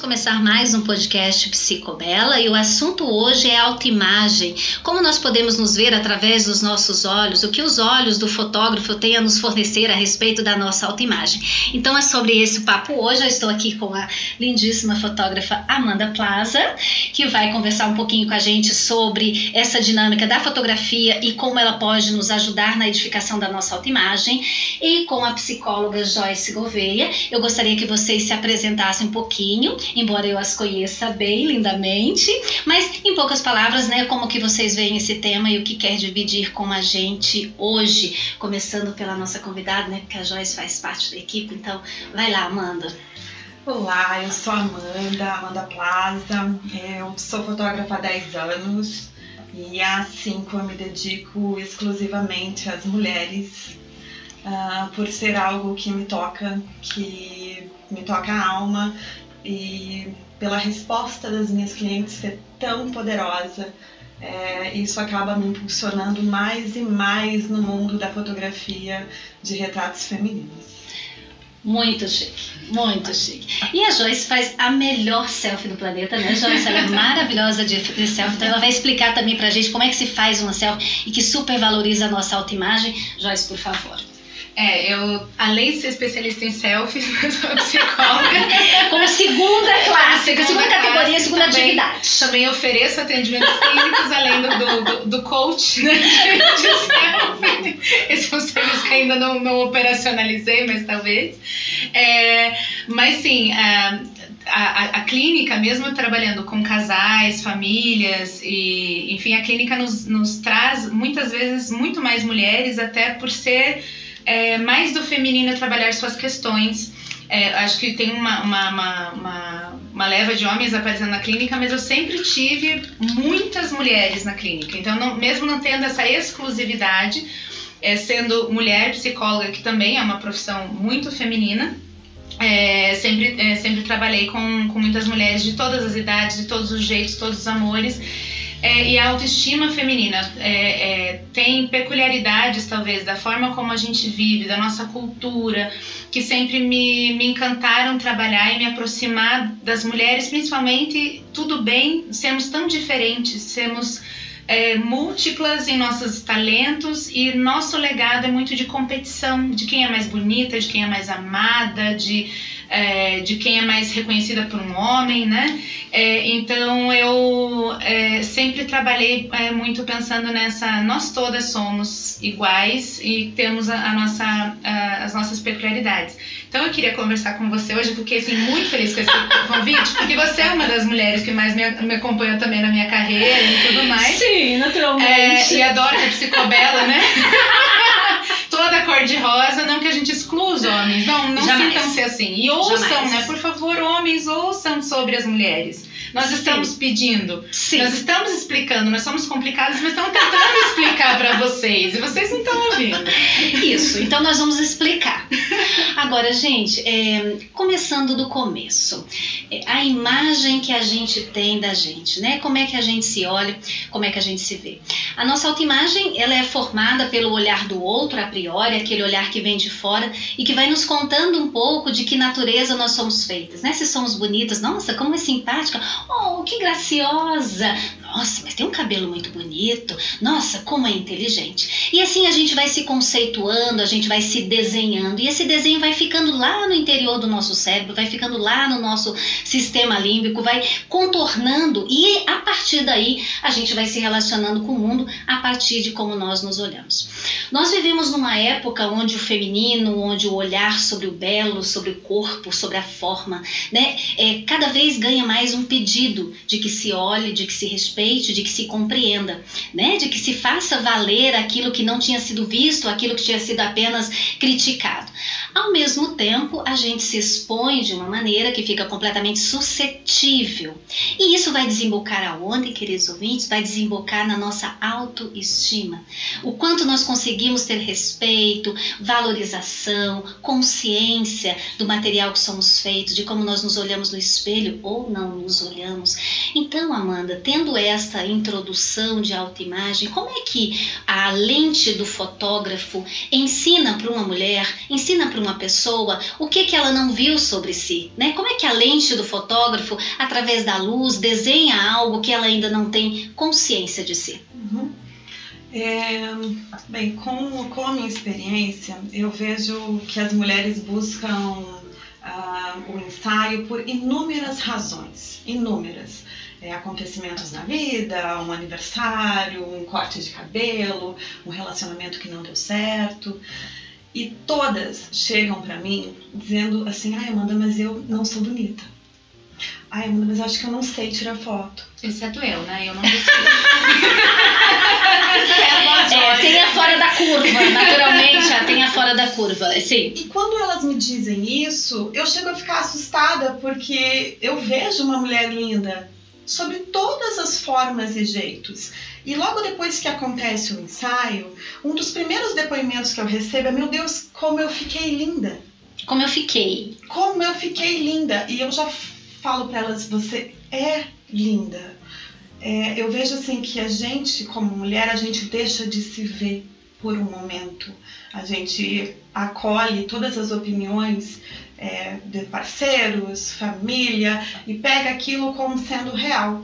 vamos começar mais um podcast Psicobela e o assunto hoje é autoimagem. Como nós podemos nos ver através dos nossos olhos, o que os olhos do fotógrafo têm a nos fornecer a respeito da nossa autoimagem. Então é sobre esse papo hoje. Eu estou aqui com a lindíssima fotógrafa Amanda Plaza, que vai conversar um pouquinho com a gente sobre essa dinâmica da fotografia e como ela pode nos ajudar na edificação da nossa autoimagem. E com a psicóloga Joyce Gouveia, eu gostaria que vocês se apresentassem um pouquinho embora eu as conheça bem lindamente, mas em poucas palavras, né, como que vocês veem esse tema e o que quer dividir com a gente hoje, começando pela nossa convidada, né, porque a Joyce faz parte da equipe, então vai lá, Amanda. Olá, eu sou a Amanda, Amanda Plaza, eu sou fotógrafa há 10 anos e há 5 eu me dedico exclusivamente às mulheres, uh, por ser algo que me toca, que me toca a alma e pela resposta das minhas clientes ser tão poderosa, é, isso acaba me impulsionando mais e mais no mundo da fotografia de retratos femininos. Muito chique, muito chique. E a Joyce faz a melhor selfie do planeta, né, Joyce? Ela é maravilhosa de, de selfie, então ela vai explicar também pra gente como é que se faz uma selfie e que super valoriza a nossa autoimagem. Joyce, por favor. É, eu, além de ser especialista em selfies, eu sou psicóloga. Como segunda classe, segunda, segunda categoria, segunda também, atividade. Também ofereço atendimentos clínicos, além do, do, do coach né, de, de selfie. Esse é um serviço que ainda não, não operacionalizei, mas talvez. É, mas sim, a, a, a, clínica, mesmo trabalhando com casais, famílias, e enfim, a clínica nos, nos traz muitas vezes muito mais mulheres, até por ser é, mais do feminino trabalhar suas questões. É, acho que tem uma, uma, uma, uma, uma leva de homens aparecendo na clínica, mas eu sempre tive muitas mulheres na clínica. Então, não, mesmo não tendo essa exclusividade, é, sendo mulher psicóloga, que também é uma profissão muito feminina, é, sempre, é, sempre trabalhei com, com muitas mulheres de todas as idades, de todos os jeitos, todos os amores. É, e a autoestima feminina é, é, tem peculiaridades, talvez, da forma como a gente vive, da nossa cultura, que sempre me, me encantaram trabalhar e me aproximar das mulheres, principalmente, tudo bem, sermos tão diferentes, sermos é, múltiplas em nossos talentos e nosso legado é muito de competição, de quem é mais bonita, de quem é mais amada, de é, de quem é mais reconhecida por um homem, né? É, então eu é, sempre trabalhei é, muito pensando nessa, nós todas somos iguais e temos a, a nossa, a, as nossas peculiaridades. Então eu queria conversar com você hoje, porque assim, muito feliz com esse convite, porque você é uma das mulheres que mais me, me acompanhou também na minha carreira e tudo mais. Sim, naturalmente. É, e adora a psicobela, né? toda cor de rosa, não que a gente exclua os homens, não, não sintam-se assim. E ouçam, Jamais. né? Por favor, homens, ouçam sobre as mulheres. Nós estamos Sim. pedindo, Sim. nós estamos explicando, nós somos complicados, mas estamos tentando explicar para vocês e vocês não estão ouvindo. Isso, então nós vamos explicar. Agora, gente, é, começando do começo, é, a imagem que a gente tem da gente, né? Como é que a gente se olha, como é que a gente se vê. A nossa autoimagem, ela é formada pelo olhar do outro a priori, aquele olhar que vem de fora e que vai nos contando um pouco de que natureza nós somos feitas, né? Se somos bonitas, nossa, como é simpática, Oh, que graciosa! Nossa, mas tem um cabelo muito bonito. Nossa, como é inteligente. E assim a gente vai se conceituando, a gente vai se desenhando. E esse desenho vai ficando lá no interior do nosso cérebro, vai ficando lá no nosso sistema límbico, vai contornando. E a partir daí a gente vai se relacionando com o mundo a partir de como nós nos olhamos. Nós vivemos numa época onde o feminino, onde o olhar sobre o belo, sobre o corpo, sobre a forma, né, é, cada vez ganha mais um pedido de que se olhe, de que se respeite de que se compreenda, né? De que se faça valer aquilo que não tinha sido visto, aquilo que tinha sido apenas criticado. Ao mesmo tempo, a gente se expõe de uma maneira que fica completamente suscetível. E isso vai desembocar aonde, queridos ouvintes? Vai desembocar na nossa autoestima. O quanto nós conseguimos ter respeito, valorização, consciência do material que somos feitos, de como nós nos olhamos no espelho ou não nos olhamos. Então, Amanda, tendo esta introdução de autoimagem, como é que a lente do fotógrafo ensina para uma mulher, ensina para uma pessoa o que, que ela não viu sobre si? Né? Como é que a lente do fotógrafo, através da luz, desenha algo que ela ainda não tem consciência de si? Uhum. É, bem, com, com a minha experiência, eu vejo que as mulheres buscam uh, o ensaio por inúmeras razões, inúmeras. É, acontecimentos na vida, um aniversário, um corte de cabelo, um relacionamento que não deu certo. E todas chegam para mim dizendo assim: ai, Amanda, mas eu não sou bonita. Ai, Amanda, mas acho que eu não sei tirar foto. Exceto eu, né? Eu não consigo. é, tem a fora da curva, naturalmente, tem a fora da curva, sim. E quando elas me dizem isso, eu chego a ficar assustada porque eu vejo uma mulher linda sobre todas as formas e jeitos. E logo depois que acontece o ensaio, um dos primeiros depoimentos que eu recebo é: Meu Deus, como eu fiquei linda! Como eu fiquei? Como eu fiquei linda! E eu já falo para elas: Você é linda. É, eu vejo assim que a gente, como mulher, a gente deixa de se ver por um momento. A gente acolhe todas as opiniões é, de parceiros, família e pega aquilo como sendo real.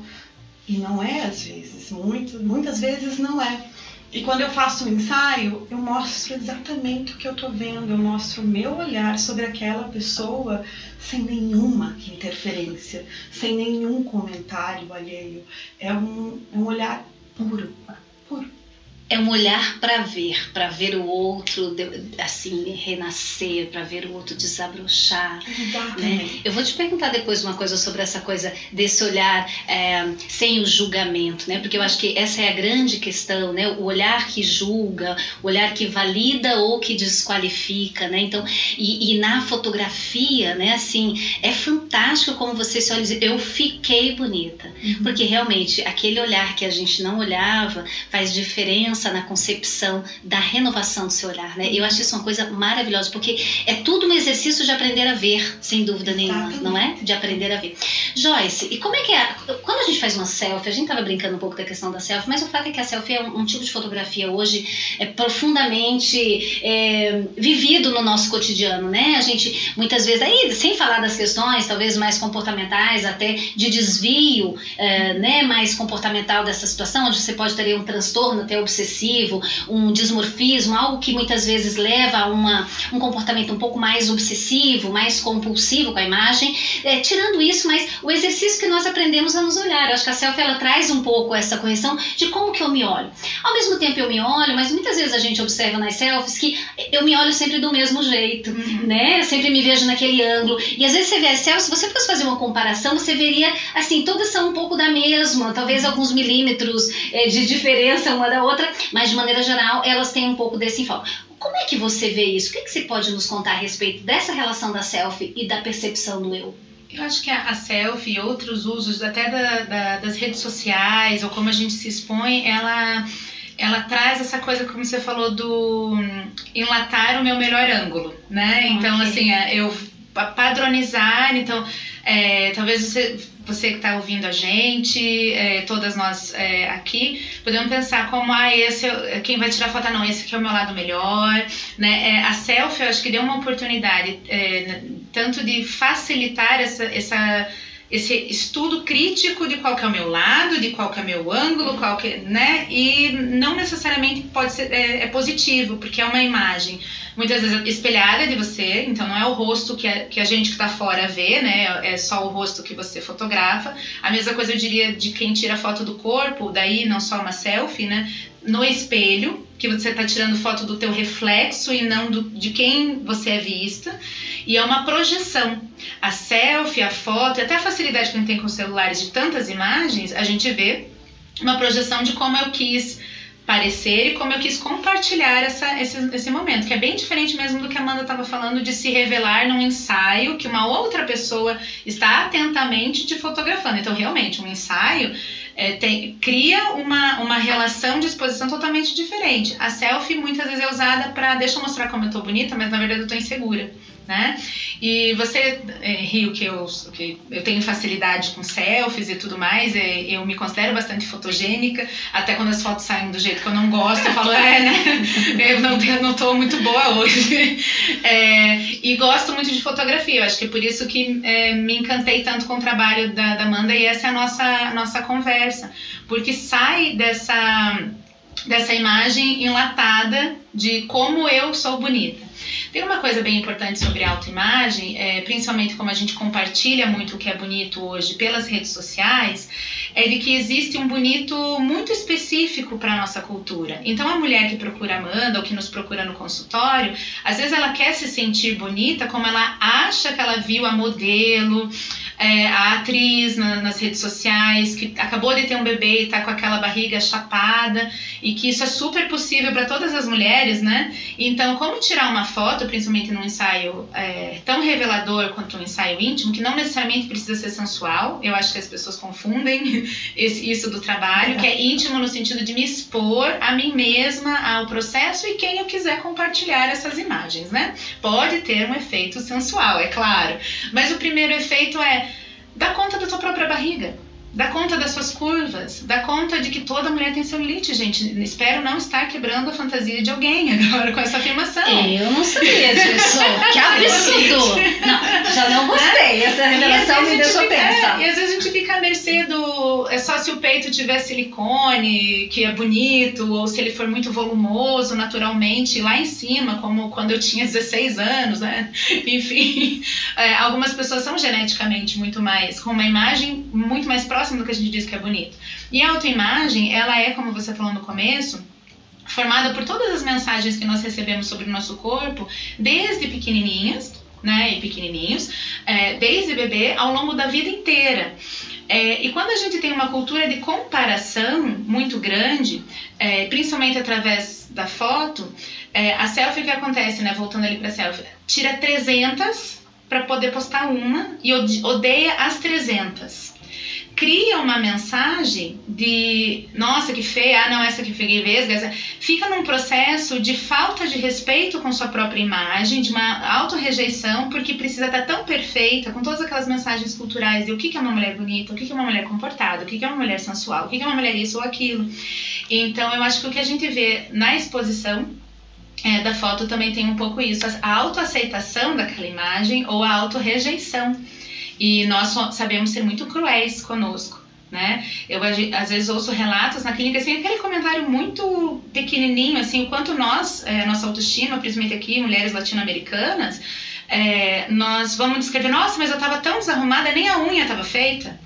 E não é às vezes, muito, muitas vezes não é. E quando eu faço um ensaio, eu mostro exatamente o que eu estou vendo, eu mostro o meu olhar sobre aquela pessoa sem nenhuma interferência, sem nenhum comentário alheio. É um, um olhar puro é um olhar para ver, para ver o outro assim renascer, para ver o outro desabrochar. Né? Eu vou te perguntar depois uma coisa sobre essa coisa desse olhar é, sem o julgamento, né? Porque eu acho que essa é a grande questão, né? O olhar que julga, o olhar que valida ou que desqualifica, né? Então, e, e na fotografia, né? Assim, é fantástico como você se olha e diz, eu fiquei bonita, uhum. porque realmente aquele olhar que a gente não olhava faz diferença na concepção da renovação do seu olhar, né? Eu acho isso uma coisa maravilhosa, porque é tudo um exercício de aprender a ver, sem dúvida nenhuma, não é? De aprender a ver. Joyce, e como é que é? Quando a gente faz uma selfie, a gente tava brincando um pouco da questão da selfie, mas o fato é que a selfie é um, um tipo de fotografia hoje é profundamente é, vivido no nosso cotidiano, né? A gente muitas vezes, aí, sem falar das questões talvez mais comportamentais, até de desvio, é, né, mais comportamental dessa situação, onde você pode ter um transtorno, até obsessivo excessivo, um dismorfismo, algo que muitas vezes leva a uma, um comportamento um pouco mais obsessivo, mais compulsivo com a imagem. É, tirando isso, mas o exercício que nós aprendemos a nos olhar. Eu acho que a selfie ela traz um pouco essa correção de como que eu me olho. Ao mesmo tempo eu me olho, mas muitas vezes a gente observa nas selfies que eu me olho sempre do mesmo jeito, uhum. né? Eu sempre me vejo naquele ângulo. E às vezes você vê as selfies, se você fosse fazer uma comparação, você veria, assim, todas são um pouco da mesma, talvez alguns milímetros é, de diferença uma da outra, mas de maneira geral elas têm um pouco desse enfoque. Como é que você vê isso? O que, que você pode nos contar a respeito dessa relação da selfie e da percepção do eu? Eu acho que a, a selfie e outros usos até da, da, das redes sociais ou como a gente se expõe, ela ela traz essa coisa, como você falou, do hum, enlatar o meu melhor ângulo, né? Então, okay. assim, é, eu padronizar, então, é, talvez você você que está ouvindo a gente, é, todas nós é, aqui, podemos pensar como, ah, esse é, quem vai tirar foto, não, esse aqui é o meu lado melhor, né? É, a selfie, eu acho que deu uma oportunidade é, tanto de facilitar essa, essa esse estudo crítico de qual que é o meu lado, de qual que é o meu ângulo, qual que, né? E não necessariamente pode ser é, é positivo, porque é uma imagem muitas vezes espelhada de você, então não é o rosto que, a, que a gente que está fora vê, né? É só o rosto que você fotografa. A mesma coisa eu diria de quem tira foto do corpo, daí não só uma selfie, né? No espelho, que você está tirando foto do teu reflexo e não do, de quem você é vista. E é uma projeção. A selfie, a foto, e até a facilidade que a gente tem com celulares de tantas imagens, a gente vê uma projeção de como eu quis parecer e como eu quis compartilhar essa, esse, esse momento, que é bem diferente mesmo do que a Amanda estava falando de se revelar num ensaio que uma outra pessoa está atentamente te fotografando. Então, realmente, um ensaio é, tem, cria uma, uma relação de exposição totalmente diferente. A selfie muitas vezes é usada para deixa eu mostrar como eu tô bonita, mas na verdade eu tô insegura né? E você é, riu que eu, que eu tenho facilidade com selfies e tudo mais, é, eu me considero bastante fotogênica, até quando as fotos saem do jeito que eu não gosto, eu falo, é, né? Eu não, eu não muito boa hoje. É, e gosto muito de fotografia, eu acho que é por isso que é, me encantei tanto com o trabalho da, da Amanda e essa é a nossa, a nossa conversa, porque sai dessa dessa imagem enlatada de como eu sou bonita. Tem uma coisa bem importante sobre autoimagem, é, principalmente como a gente compartilha muito o que é bonito hoje pelas redes sociais, é de que existe um bonito muito específico para a nossa cultura. Então, a mulher que procura Amanda ou que nos procura no consultório, às vezes ela quer se sentir bonita como ela acha que ela viu a modelo, é, a atriz na, nas redes sociais, que acabou de ter um bebê e está com aquela barriga chapada, e que isso é super possível para todas as mulheres, né? Então, como tirar uma foto, principalmente num ensaio é, tão revelador quanto um ensaio íntimo, que não necessariamente precisa ser sensual, eu acho que as pessoas confundem esse, isso do trabalho, que é íntimo no sentido de me expor a mim mesma, ao processo e quem eu quiser compartilhar essas imagens, né? Pode ter um efeito sensual, é claro, mas o primeiro efeito é Dá conta da tua própria barriga. Dá conta das suas curvas, dá conta de que toda mulher tem celulite, gente. Espero não estar quebrando a fantasia de alguém agora com essa afirmação. Eu não sabia disso. que absurdo! Não, já não gostei. Essa revelação me deixou fica, tensa. É, e às vezes a gente fica à mercê do. É só se o peito tiver silicone, que é bonito, ou se ele for muito volumoso naturalmente, lá em cima, como quando eu tinha 16 anos, né? Enfim, é, algumas pessoas são geneticamente muito mais. com uma imagem muito mais próxima próximo do que a gente diz que é bonito. E a autoimagem, ela é, como você falou no começo, formada por todas as mensagens que nós recebemos sobre o nosso corpo, desde pequenininhas, né, e pequenininhos, é, desde bebê, ao longo da vida inteira. É, e quando a gente tem uma cultura de comparação muito grande, é, principalmente através da foto, é, a selfie que acontece, né, voltando ali para selfie, tira 300 para poder postar uma e odeia as 300 cria uma mensagem de nossa que feia, ah não, essa que feia vesga, fica num processo de falta de respeito com sua própria imagem, de uma autorrejeição, porque precisa estar tão perfeita, com todas aquelas mensagens culturais de o que é uma mulher bonita, o que é uma mulher comportada, o que é uma mulher sensual, o que é uma mulher isso ou aquilo. Então eu acho que o que a gente vê na exposição é, da foto também tem um pouco isso, a autoaceitação daquela imagem ou a autorrejeição. E nós sabemos ser muito cruéis conosco. Né? Eu às vezes ouço relatos na clínica assim, aquele comentário muito pequenininho, assim, o quanto nós, é, nossa autoestima, principalmente aqui, mulheres latino-americanas, é, nós vamos descrever, nossa, mas eu estava tão desarrumada, nem a unha estava feita.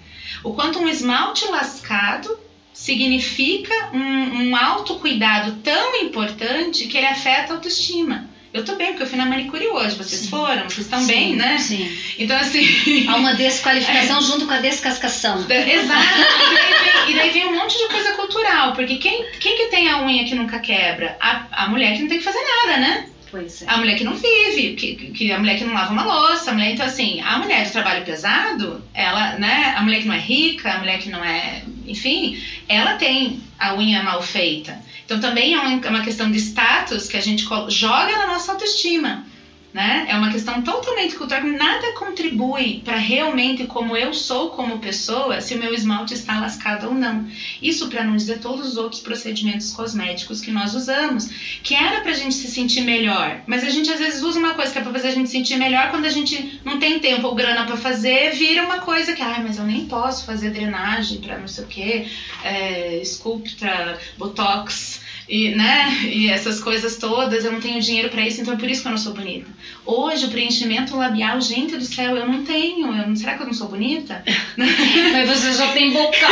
O quanto um esmalte lascado significa um, um autocuidado tão importante que ele afeta a autoestima. Eu tô bem, porque eu fui na manicure hoje. Vocês Sim. foram? Vocês estão bem, né? Sim. Então, assim. Há uma desqualificação é. junto com a descascação. Exato. e, daí vem, e, daí vem, um monte de coisa cultural. Porque quem, quem que tem a unha que nunca quebra? A, a mulher que não tem que fazer nada, né? Pois é. A mulher que não vive, que, que a mulher que não lava uma louça, a mulher, então assim, a mulher de trabalho pesado, ela, né, a mulher que não é rica, a mulher que não é, enfim, ela tem a unha mal feita. Então também é uma questão de status que a gente joga na nossa autoestima né? É uma questão totalmente cultural, nada contribui para realmente como eu sou como pessoa, se o meu esmalte está lascado ou não. Isso para não dizer todos os outros procedimentos cosméticos que nós usamos, que era para a gente se sentir melhor, mas a gente às vezes usa uma coisa que é para fazer a gente sentir melhor quando a gente não tem tempo ou grana para fazer, vira uma coisa que, ai, mas eu nem posso fazer drenagem para não sei o que, é, Sculptra, Botox e, né, e essas coisas todas, eu não tenho dinheiro para isso, então é por isso que eu não sou bonita. Hoje, o preenchimento labial, gente do céu, eu não tenho. Eu, será que eu não sou bonita? Mas você já tem bocal.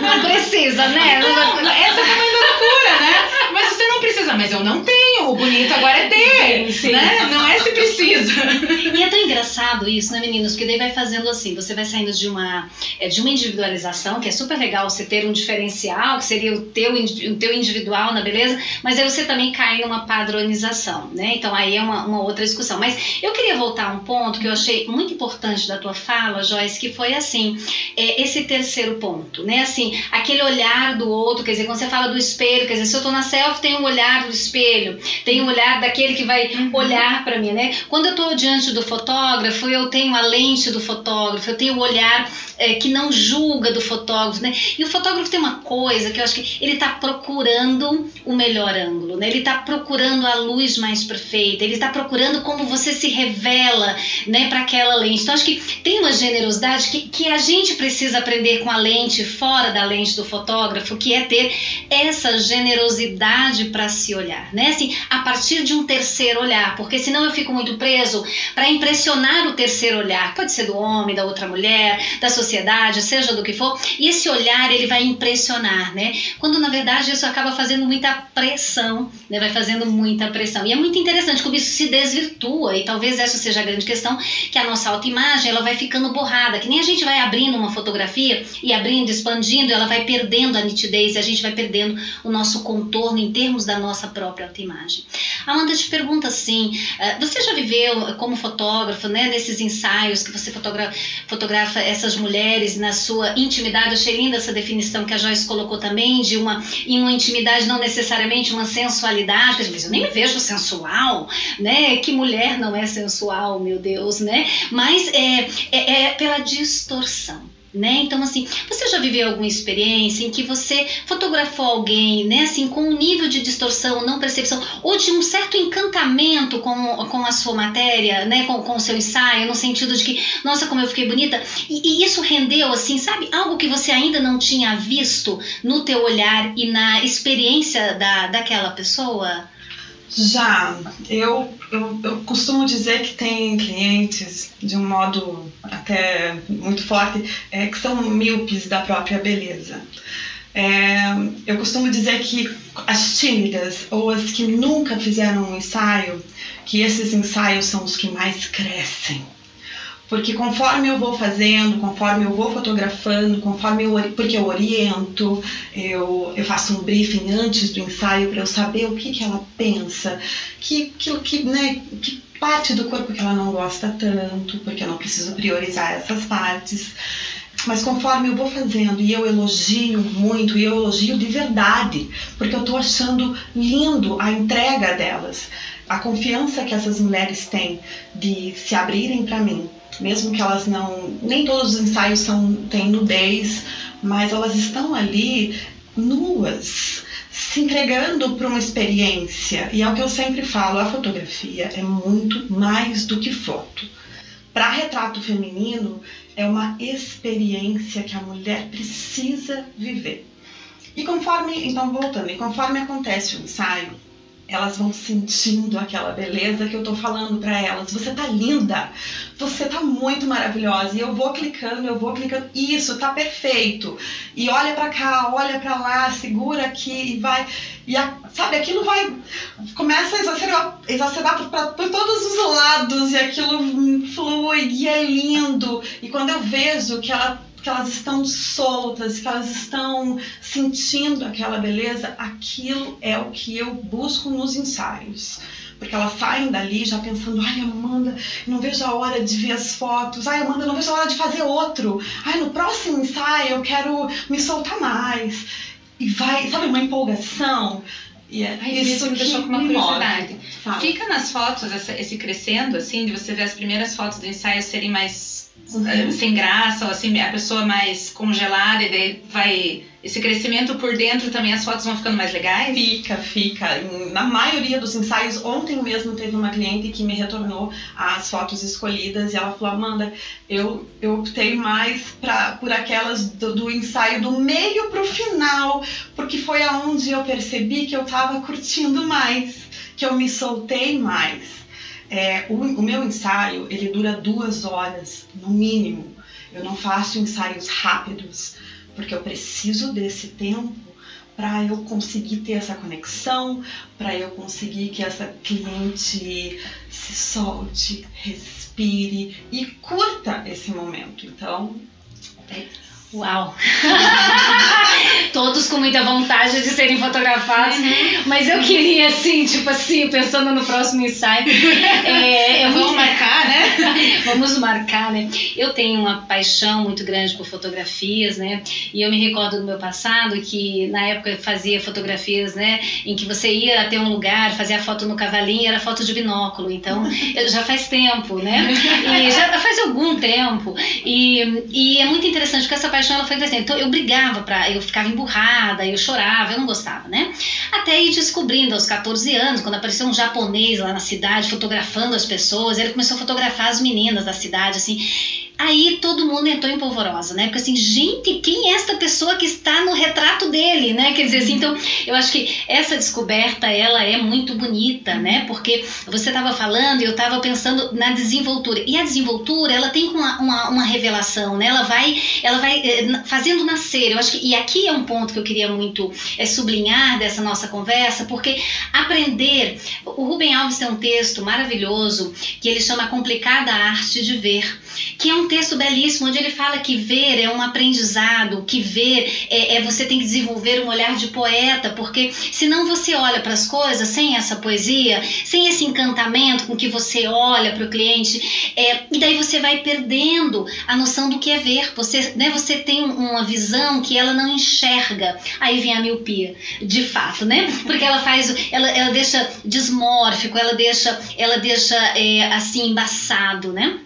Não precisa, né? Não, essa é uma loucura, né? Mas você não precisa, mas eu não tenho. o bonito agora é ter, Sim, sim. né? Não é se precisa. E é tão engraçado isso, né, meninos? Porque daí vai fazendo assim, você vai saindo de uma, é, de uma individualização, que é super legal você ter um diferencial, que seria o teu, o teu individual na beleza, mas aí você também cai numa padronização, né? Então aí é uma, uma outra discussão. Mas eu queria voltar a um ponto que eu achei muito importante da tua fala, Joyce, que foi assim, é, esse terceiro ponto, né? Assim, aquele olhar do outro, quer dizer, quando você fala do espelho, quer dizer, se eu tô na selfie, tem o olhar do espelho, tem o olhar daquele que vai olhar para mim, né? Quando eu tô diante do fotógrafo, eu tenho a lente do fotógrafo, eu tenho o olhar é, que não julga do fotógrafo, né? E o fotógrafo tem uma coisa que eu acho que ele tá procurando o melhor ângulo, né? Ele tá procurando a luz mais perfeita, ele tá procurando como você se revela, né, para aquela lente. Então acho que tem uma generosidade que, que a gente precisa aprender com a lente fora da lente do fotógrafo, que é ter essa generosidade para se olhar, né? Assim, a partir de um terceiro olhar, porque senão eu fico muito preso para impressionar o terceiro olhar. Pode ser do homem, da outra mulher, da sociedade, seja do que for. E esse olhar ele vai impressionar, né? Quando na verdade isso acaba fazendo muita pressão, né? Vai fazendo muita pressão. E é muito interessante como isso se desvirtua e talvez essa seja a grande questão, que a nossa autoimagem ela vai ficando borrada, que nem a gente vai abrindo uma fotografia e abrindo, expandindo, ela vai perdendo a nitidez e a gente vai perdendo o nosso contorno em termos da nossa própria autoimagem. Amanda te pergunta assim, eh, você já viveu como fotógrafo, né, nesses ensaios que você fotogra fotografa essas mulheres na sua intimidade? Achei linda essa definição que a Joyce colocou também de uma em uma intimidade não necessariamente uma sensualidade, mas eu nem me vejo sensual, né? Que mulher não é sensual, meu Deus, né? Mas é, é, é pela distorção. Né? Então, assim, você já viveu alguma experiência em que você fotografou alguém, né, assim, com um nível de distorção, não percepção, ou de um certo encantamento com, com a sua matéria, né, com, com o seu ensaio, no sentido de que, nossa, como eu fiquei bonita, e, e isso rendeu, assim, sabe, algo que você ainda não tinha visto no teu olhar e na experiência da, daquela pessoa? Já, eu, eu, eu costumo dizer que tem clientes, de um modo até muito forte, é, que são míopes da própria beleza. É, eu costumo dizer que as tímidas ou as que nunca fizeram um ensaio, que esses ensaios são os que mais crescem. Porque conforme eu vou fazendo, conforme eu vou fotografando, conforme eu porque eu oriento, eu, eu faço um briefing antes do ensaio para eu saber o que, que ela pensa, que, que, que, né, que parte do corpo que ela não gosta tanto, porque eu não preciso priorizar essas partes. Mas conforme eu vou fazendo e eu elogio muito, e eu elogio de verdade, porque eu estou achando lindo a entrega delas, a confiança que essas mulheres têm de se abrirem para mim, mesmo que elas não. Nem todos os ensaios são, têm nudez, mas elas estão ali nuas, se entregando para uma experiência. E é o que eu sempre falo: a fotografia é muito mais do que foto. Para retrato feminino, é uma experiência que a mulher precisa viver. E conforme, então voltando, e conforme acontece o ensaio, elas vão sentindo aquela beleza que eu tô falando para elas. Você tá linda, você tá muito maravilhosa. E eu vou clicando, eu vou clicando. Isso, tá perfeito. E olha para cá, olha para lá, segura aqui e vai. E a- sabe, aquilo vai. Começa a exacerbar, exacerbar para todos os lados e aquilo flui e é lindo. E quando eu vejo que ela que elas estão soltas, que elas estão sentindo aquela beleza, aquilo é o que eu busco nos ensaios. Porque elas saem dali já pensando, ai Amanda, não vejo a hora de ver as fotos, ai Amanda, não vejo a hora de fazer outro, ai no próximo ensaio eu quero me soltar mais. E vai, sabe, uma empolgação. E é Ai, isso isso me deixou com uma curiosidade. Fica nas fotos essa- esse crescendo, assim, de você ver as primeiras fotos do ensaio serem mais Uhum. eh, sem graça, ou assim, a pessoa mais congelada, e daí vai. Esse crescimento por dentro também, as fotos vão ficando mais legais? Fica, fica. Na maioria dos ensaios, ontem mesmo teve uma cliente que me retornou as fotos escolhidas e ela falou: Amanda, eu, eu optei mais pra, por aquelas do, do ensaio do meio pro final, porque foi aonde eu percebi que eu tava curtindo mais, que eu me soltei mais. É, o, o meu ensaio ele dura duas horas, no mínimo. Eu não faço ensaios rápidos, porque eu preciso desse tempo para eu conseguir ter essa conexão, para eu conseguir que essa cliente se solte, respire e curta esse momento. Então, é isso. Uau! Todos com muita vontade de serem fotografados, uhum. mas eu queria, assim, tipo assim, pensando no próximo ensaio. É, Vamos marcar, né? Vamos marcar, né? Eu tenho uma paixão muito grande por fotografias, né? E eu me recordo do meu passado que na época eu fazia fotografias, né? Em que você ia até um lugar, fazia a foto no cavalinho, era foto de binóculo. Então, já faz tempo, né? E já faz algum tempo. E, e é muito interessante porque essa paixão ela foi crescendo. Então eu brigava para, eu ficava emburrada, eu chorava, eu não gostava, né? Até ir descobrindo aos 14 anos, quando apareceu um japonês lá na cidade fotografando as pessoas, ele começou a fotografar as meninas da cidade, assim. Aí todo mundo entrou em polvorosa, né? Porque assim, gente, quem é esta pessoa que está no retrato dele, né? Quer dizer assim, então eu acho que essa descoberta ela é muito bonita, né? Porque você estava falando e eu estava pensando na desenvoltura. E a desenvoltura, ela tem uma, uma, uma, revelação, né? Ela vai, ela vai eh, fazendo nascer. Eu acho que, e aqui é um ponto que eu queria muito é, sublinhar dessa nossa conversa, porque aprender. O Rubem Alves tem um texto maravilhoso que ele chama Complicada Arte de Ver que é um texto belíssimo onde ele fala que ver é um aprendizado, que ver é, é você tem que desenvolver um olhar de poeta, porque senão você olha para as coisas sem essa poesia, sem esse encantamento com que você olha para o cliente, é, e daí você vai perdendo a noção do que é ver. Você, né, você tem uma visão que ela não enxerga. Aí vem a miopia, de fato, né? Porque ela faz, ela, ela deixa dismórfico, ela deixa, ela deixa é, assim embaçado, né?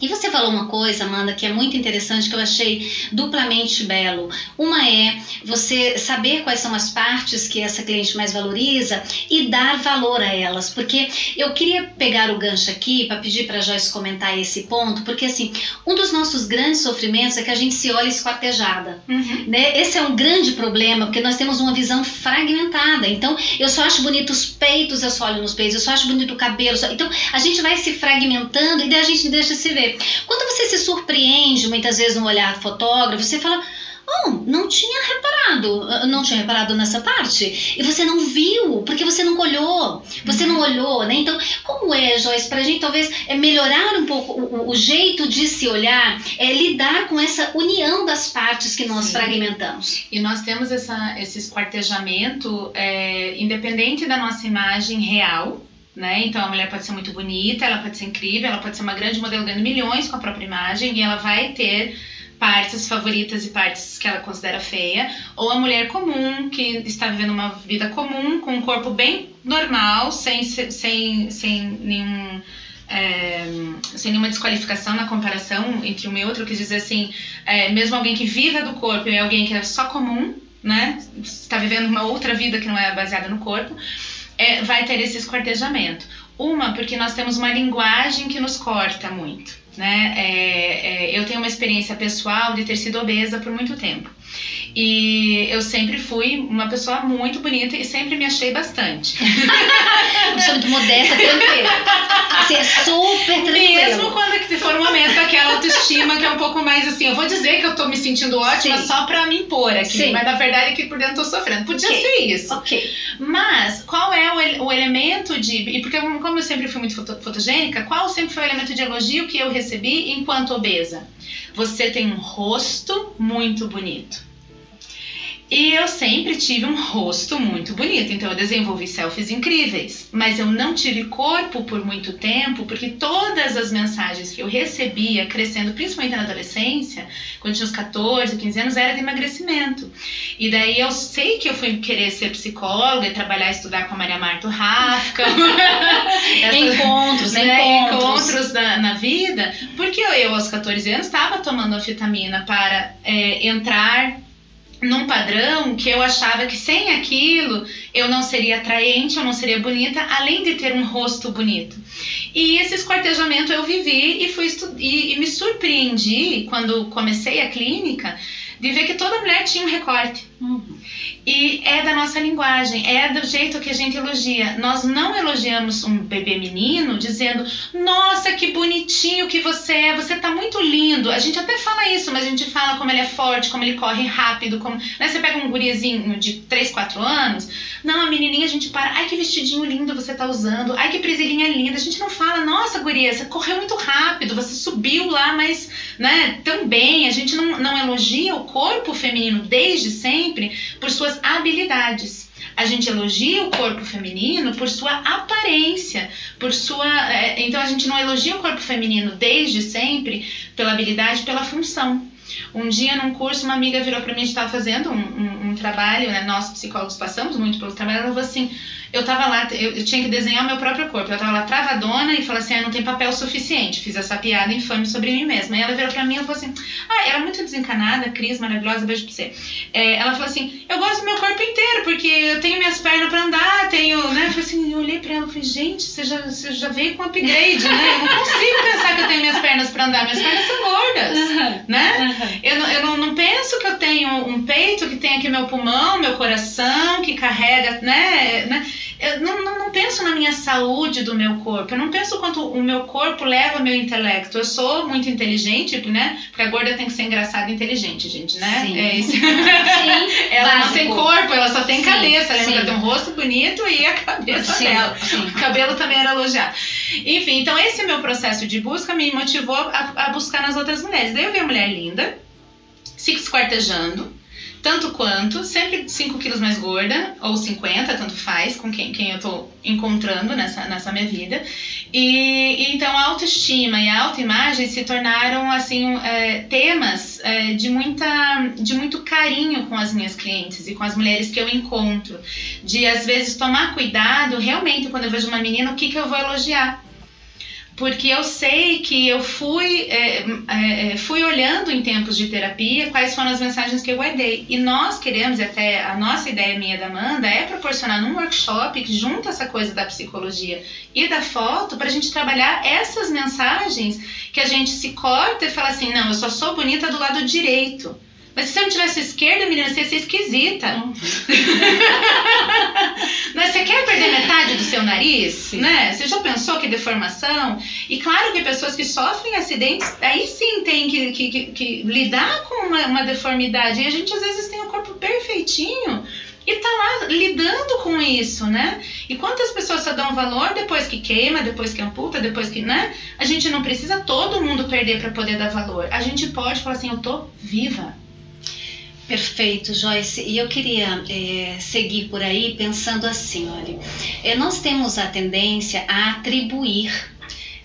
E você falou uma coisa, Amanda, que é muito interessante, que eu achei duplamente belo. Uma é você saber quais são as partes que essa cliente mais valoriza e dar valor a elas. Porque eu queria pegar o gancho aqui para pedir para Joyce comentar esse ponto, porque assim, um dos nossos grandes sofrimentos é que a gente se olha esquartejada. Uhum. Né? Esse é um grande problema, porque nós temos uma visão fragmentada. Então, eu só acho bonito os peitos, eu só olho nos peitos, eu só acho bonito o cabelo. Só... Então, a gente vai se fragmentando e daí a gente deixa se ver. Quando você se surpreende muitas vezes no olhar do fotógrafo, você fala. Oh, não tinha reparado, ah, não tinha reparado nessa parte. E você não viu, porque você não olhou, você não olhou, né? Então, como é, Joyce, pra gente talvez é melhorar um pouco o, o jeito de se olhar, é lidar com essa união das partes que nós Sim. fragmentamos. E nós temos essa, esse esquartejamento é, independente da nossa imagem real, né? Então a mulher pode ser muito bonita, ela pode ser incrível, ela pode ser uma grande modelo ganhando milhões com a própria imagem e ela vai ter partes favoritas e partes que ela considera feia, ou a mulher comum que está vivendo uma vida comum com um corpo bem normal, sem sem sem nenhum é, sem nenhuma desqualificação na comparação entre uma e outra, eu quis dizer assim, é, mesmo alguém que viva do corpo e alguém que é só comum, né, está vivendo uma outra vida que não é baseada no corpo, é, vai ter esse esquartejamento. Uma, porque nós temos uma linguagem que nos corta muito. Né? É, é, eu tenho uma experiência pessoal de ter sido obesa por muito tempo. E eu sempre fui uma pessoa muito bonita e sempre me achei bastante. uma pessoa muito modesta, tranquila. Você é super tranquila. Mesmo quando que for um momento aquela autoestima que é um pouco mais assim, eu vou dizer que eu tô me sentindo ótima Sim. só pra me impor aqui, Sim. mas na verdade aqui por dentro eu tô sofrendo. Podia okay. ser isso. Ok. Mas qual é o, o elemento de. E porque, como eu sempre fui muito foto, fotogênica, qual sempre foi o elemento de elogio que eu recebi enquanto obesa? Você tem um rosto muito bonito. E eu sempre tive um rosto muito bonito, então eu desenvolvi selfies incríveis. Mas eu não tive corpo por muito tempo, porque todas as mensagens que eu recebia crescendo, principalmente na adolescência, quando tinha uns 14, 15 anos, era de emagrecimento. E daí eu sei que eu fui querer ser psicóloga e trabalhar, estudar com a Maria Marta Rafka. encontros, né? Encontros, encontros na, na, vida, porque eu, aos 14 anos estava tomando anfetamina para é, entrar num padrão que eu achava que sem aquilo eu não seria atraente, eu não seria bonita, além de ter um rosto bonito. E esse esquartejamento eu vivi e, fui e, e me surpreendi quando comecei a clínica de ver que toda mulher tinha um recorte. Uhum. E é da nossa linguagem, é do jeito que a gente elogia. Nós não elogiamos um bebê menino dizendo: Nossa, que bonitinho que você é, você tá muito lindo. A gente até fala isso, mas a gente fala como ele é forte, como ele corre rápido. Como... Né? Você pega um guriazinho de 3, 4 anos, não, a menininha a gente para: Ai, que vestidinho lindo você tá usando, ai, que presilhinha linda. A gente não fala: Nossa, guria, você correu muito rápido, você subiu lá, mas né, também. A gente não, não elogia o corpo feminino desde sempre por suas suas habilidades. A gente elogia o corpo feminino por sua aparência, por sua. É, então a gente não elogia o corpo feminino desde sempre pela habilidade, pela função. Um dia, num curso, uma amiga virou para mim, a gente estava fazendo um, um, um, trabalho, né? Nós psicólogos passamos muito pelo trabalho, ela falou assim: eu tava lá, eu, eu, tinha que desenhar meu próprio corpo. Eu tava lá travadona e falei assim: ah, não tem papel suficiente. Fiz essa piada infame sobre mim mesma. E ela virou pra mim e falou assim: ah, era muito desencanada, Cris, maravilhosa, beijo pra você. É, ela falou assim: eu gosto do meu corpo inteiro, porque eu tenho minhas pernas pra andar, tenho, né? Eu falei assim: eu olhei pra ela e falei: gente, você já, você já veio com upgrade, né? Eu não consigo pensar que eu tenho minhas pernas pra andar, minhas pernas são gordas, uhum. né? Uhum. Eu, não, eu não, não penso que eu tenho um peito que tem aqui meu pulmão, meu coração, que carrega, né? né? eu não, não, não, penso na minha saúde do meu corpo, eu não penso quanto o meu corpo leva meu intelecto. Eu sou muito inteligente, né? Porque a gorda tem que ser engraçada e inteligente, gente, né? Sim. É isso. Sim, ela básico. não tem corpo, ela só tem sim, cabeça. Lembra ela tem um rosto bonito e a cabeça sim, dela. Sim. O cabelo também era elogiado. Enfim, então esse meu processo de busca me motivou a, a buscar nas outras mulheres. Daí eu vi a mulher linda, se esquartejando tanto quanto, sempre 5 quilos mais gorda, ou 50, tanto faz, com quem, quem eu tô encontrando nessa, nessa minha vida. E, e então a autoestima e a autoimagem se tornaram, assim, é, temas é, de, muita, de muito carinho com as minhas clientes e com as mulheres que eu encontro. De, às vezes, tomar cuidado, realmente, quando eu vejo uma menina, o que, que eu vou elogiar porque eu sei que eu fui, é, é, é, fui olhando em tempos de terapia quais foram as mensagens que eu guardei. E nós queremos, até a nossa ideia minha da Amanda, é proporcionar num workshop que junta essa coisa da psicologia e da foto para a gente trabalhar essas mensagens que a gente se corta e fala assim: não, eu só sou bonita do lado direito. Mas se eu não tivesse esquerda, menina, você ia ser esquisita. Uhum. Né, você quer perder metade nariz? Sim. Né? Você já pensou que deformação? E claro que pessoas que sofrem acidentes, aí sim tem que, que, que, que lidar com uma, uma deformidade. E a gente às vezes tem o corpo perfeitinho e tá lá lidando com isso, né? E quantas pessoas só dão valor depois que queima, depois que amputa, depois que, né? A gente não precisa todo mundo perder para poder dar valor. A gente pode falar assim, eu tô viva. Perfeito, Joyce. E eu queria é, seguir por aí pensando assim, olha, é, nós temos a tendência a atribuir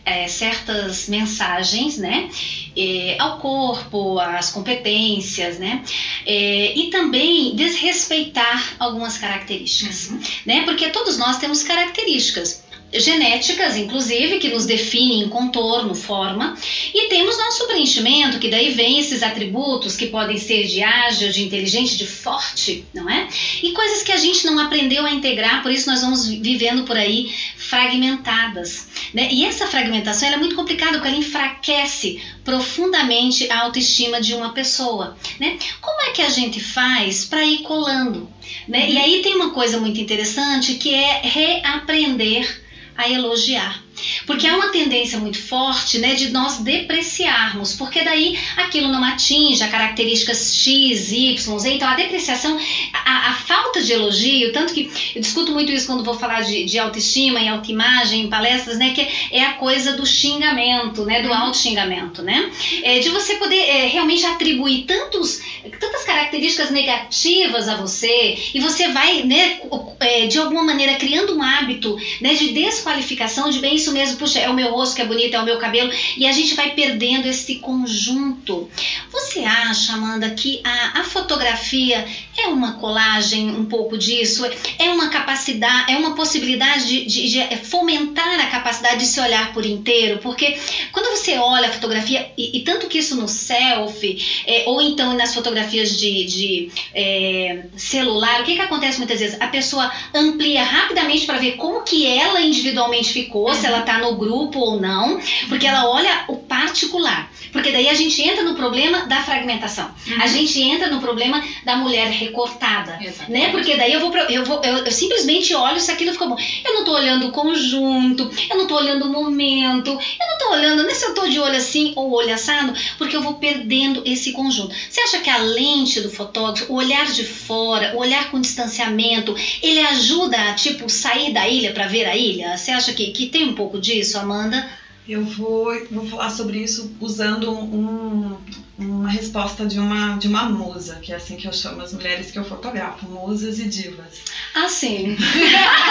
é, certas mensagens, né, é, ao corpo, às competências, né, é, e também desrespeitar algumas características, uhum. né, porque todos nós temos características genéticas, inclusive, que nos definem contorno, forma, e temos nosso preenchimento, que daí vem esses atributos que podem ser de ágil, de inteligente, de forte, não é? E coisas que a gente não aprendeu a integrar, por isso nós vamos vivendo por aí fragmentadas, né? E essa fragmentação é muito complicada, porque ela enfraquece profundamente a autoestima de uma pessoa, né? Como é que a gente faz para ir colando, né? Uhum. E aí tem uma coisa muito interessante que é reaprender a elogiar. Porque há uma tendência muito forte né, de nós depreciarmos, porque daí aquilo não atinge a características X, Y, Z. Então a depreciação, a, a, falta de elogio, tanto que eu discuto muito isso quando vou falar de, de autoestima e autoimagem em palestras, né? Que é a coisa do xingamento, né? Do auto-xingamento, né? É, de você poder é, realmente atribuir tantos, tantas características negativas a você e você vai, né, é, de alguma maneira criando um hábito né, de desqualificação de bem isso mesmo, puxa, é o meu rosto que é bonito, é o meu cabelo, e a gente vai perdendo esse conjunto. Você acha, Amanda, que a, a fotografia é uma colagem um pouco disso? É uma capacidade, é uma possibilidade de, de, de fomentar a capacidade de se olhar por inteiro? Porque quando você olha a fotografia, e, e tanto que isso no selfie, é, ou então nas fotografias de, de é, celular, o que, que acontece muitas vezes? A pessoa amplia rapidamente para ver como que ela individualmente ficou, se ela tá no grupo ou não, porque ela olha o particular. Porque daí a gente entra no problema da fragmentação. A gente entra no problema da mulher recortada, Exatamente. né? Porque daí eu vou eu vou eu, eu simplesmente olho se aquilo ficou bom. Eu não tô olhando o conjunto, eu não tô olhando o momento, eu não tô olhando nem se eu tô de olho assim ou olho assado, porque eu vou perdendo esse conjunto. Você acha que a lente do fotógrafo, o olhar de fora, o olhar com distanciamento, ele ajuda a, tipo, sair da ilha para ver a ilha? Você acha que, que tem um pouco disso, Amanda? Eu vou, vou falar sobre isso usando um- uma resposta de uma, de uma musa, que é assim que eu chamo as mulheres que eu fotografo, musas e divas. Ah, sim.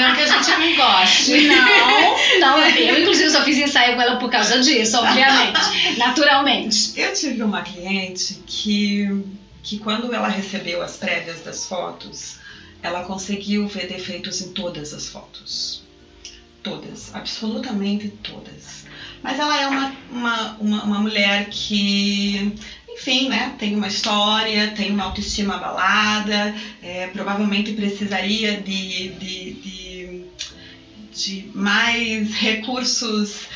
Não que a gente não goste. Não, não, eu inclusive só fiz ensaio com ela por causa disso, obviamente, naturalmente. Eu tive uma cliente que, que quando ela recebeu as prévias das fotos, ela conseguiu ver defeitos em todas as fotos. Todas, absolutamente todas. Mas ela é uma, uma, uma, uma mulher que, enfim, né, tem uma história, tem uma autoestima abalada, é, provavelmente precisaria de, de, de, de mais recursos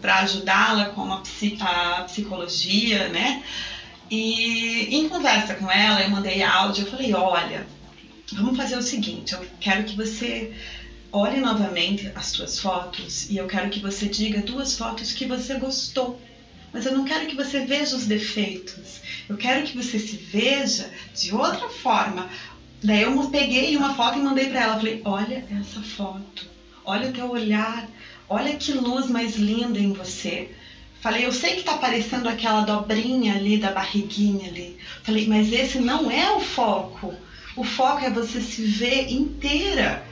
para ajudá-la com a, psi- a psicologia, né? E em conversa com ela, eu mandei áudio, eu falei, olha, vamos fazer o seguinte, eu quero que você olhe novamente as suas fotos e eu quero que você diga duas fotos que você gostou. Mas eu não quero que você veja os defeitos. Eu quero que você se veja de outra forma. Daí eu peguei uma foto e mandei para ela. Falei: Olha essa foto. Olha o teu olhar. Olha que luz mais linda em você. Falei: Eu sei que tá aparecendo aquela dobrinha ali da barriguinha ali. Falei: Mas esse não é o foco. O foco é você se ver inteira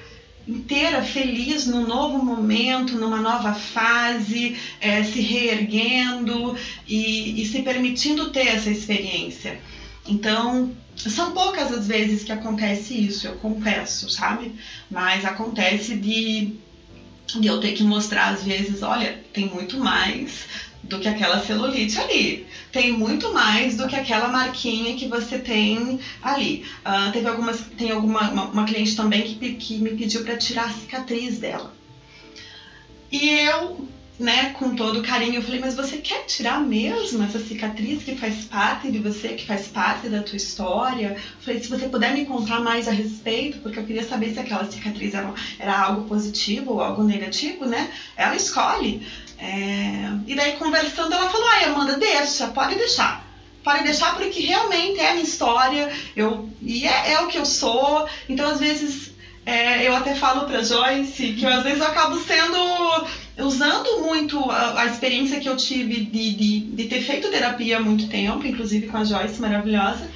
inteira feliz num novo momento, numa nova fase, eh, se reerguendo e, e se permitindo ter essa experiência. Então, são poucas as vezes que acontece isso, eu confesso, sabe? Mas acontece de, de eu ter que mostrar às vezes, olha, tem muito mais do que aquela celulite ali. Tem muito mais do que aquela marquinha que você tem ali. Ah, teve algumas, tem alguma uma, uma cliente também que, que me pediu para tirar a cicatriz dela. E eu, né, com todo carinho, eu falei, mas você quer tirar mesmo essa cicatriz que faz parte de você, que faz parte da tua história? Eu falei, se você puder me contar mais a respeito, porque eu queria saber se aquela cicatriz era, era algo positivo ou algo negativo, né? Ela escolhe. É, E daí, conversando, ela falou, ai, Amanda, deixa, pode deixar. Pode deixar porque realmente é a minha história, eu, e é, é o que eu sou. Então, às vezes, é, eu até falo pra Joyce que eu, às vezes eu acabo sendo usando muito a, a experiência que eu tive de, de, de ter feito terapia há muito tempo, inclusive com a Joyce maravilhosa.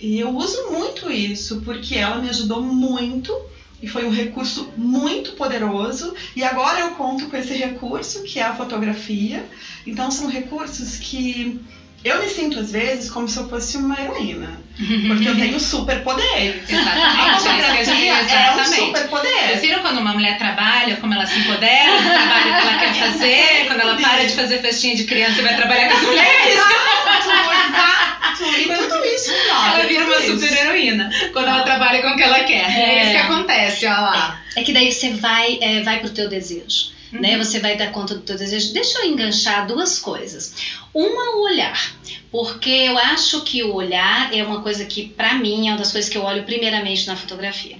E eu uso muito isso porque ela me ajudou muito e foi um recurso muito poderoso. E agora eu conto com esse recurso que é a fotografia. Então são recursos que eu me sinto às vezes como se eu fosse uma heroína, porque eu tenho superpoderes. A Exatamente. dizer, fotografia é um superpoder. Vocês viram quando uma mulher trabalha, como ela se empodera no trabalho que ela quer fazer, quando ela para de fazer festinha de criança e vai trabalhar com as mulheres? Exato, exato. E tudo isso Ela vira uma super heroína quando ela trabalha com o que ela quer. É, É. isso que acontece, olha lá. É que daí você vai, é, vai pro teu desejo. Né? Você vai dar conta do teu desejo. Deixa eu enganchar duas coisas. Uma, o olhar. Porque eu acho que o olhar é uma coisa que, pra mim, é uma das coisas que eu olho primeiramente na fotografia.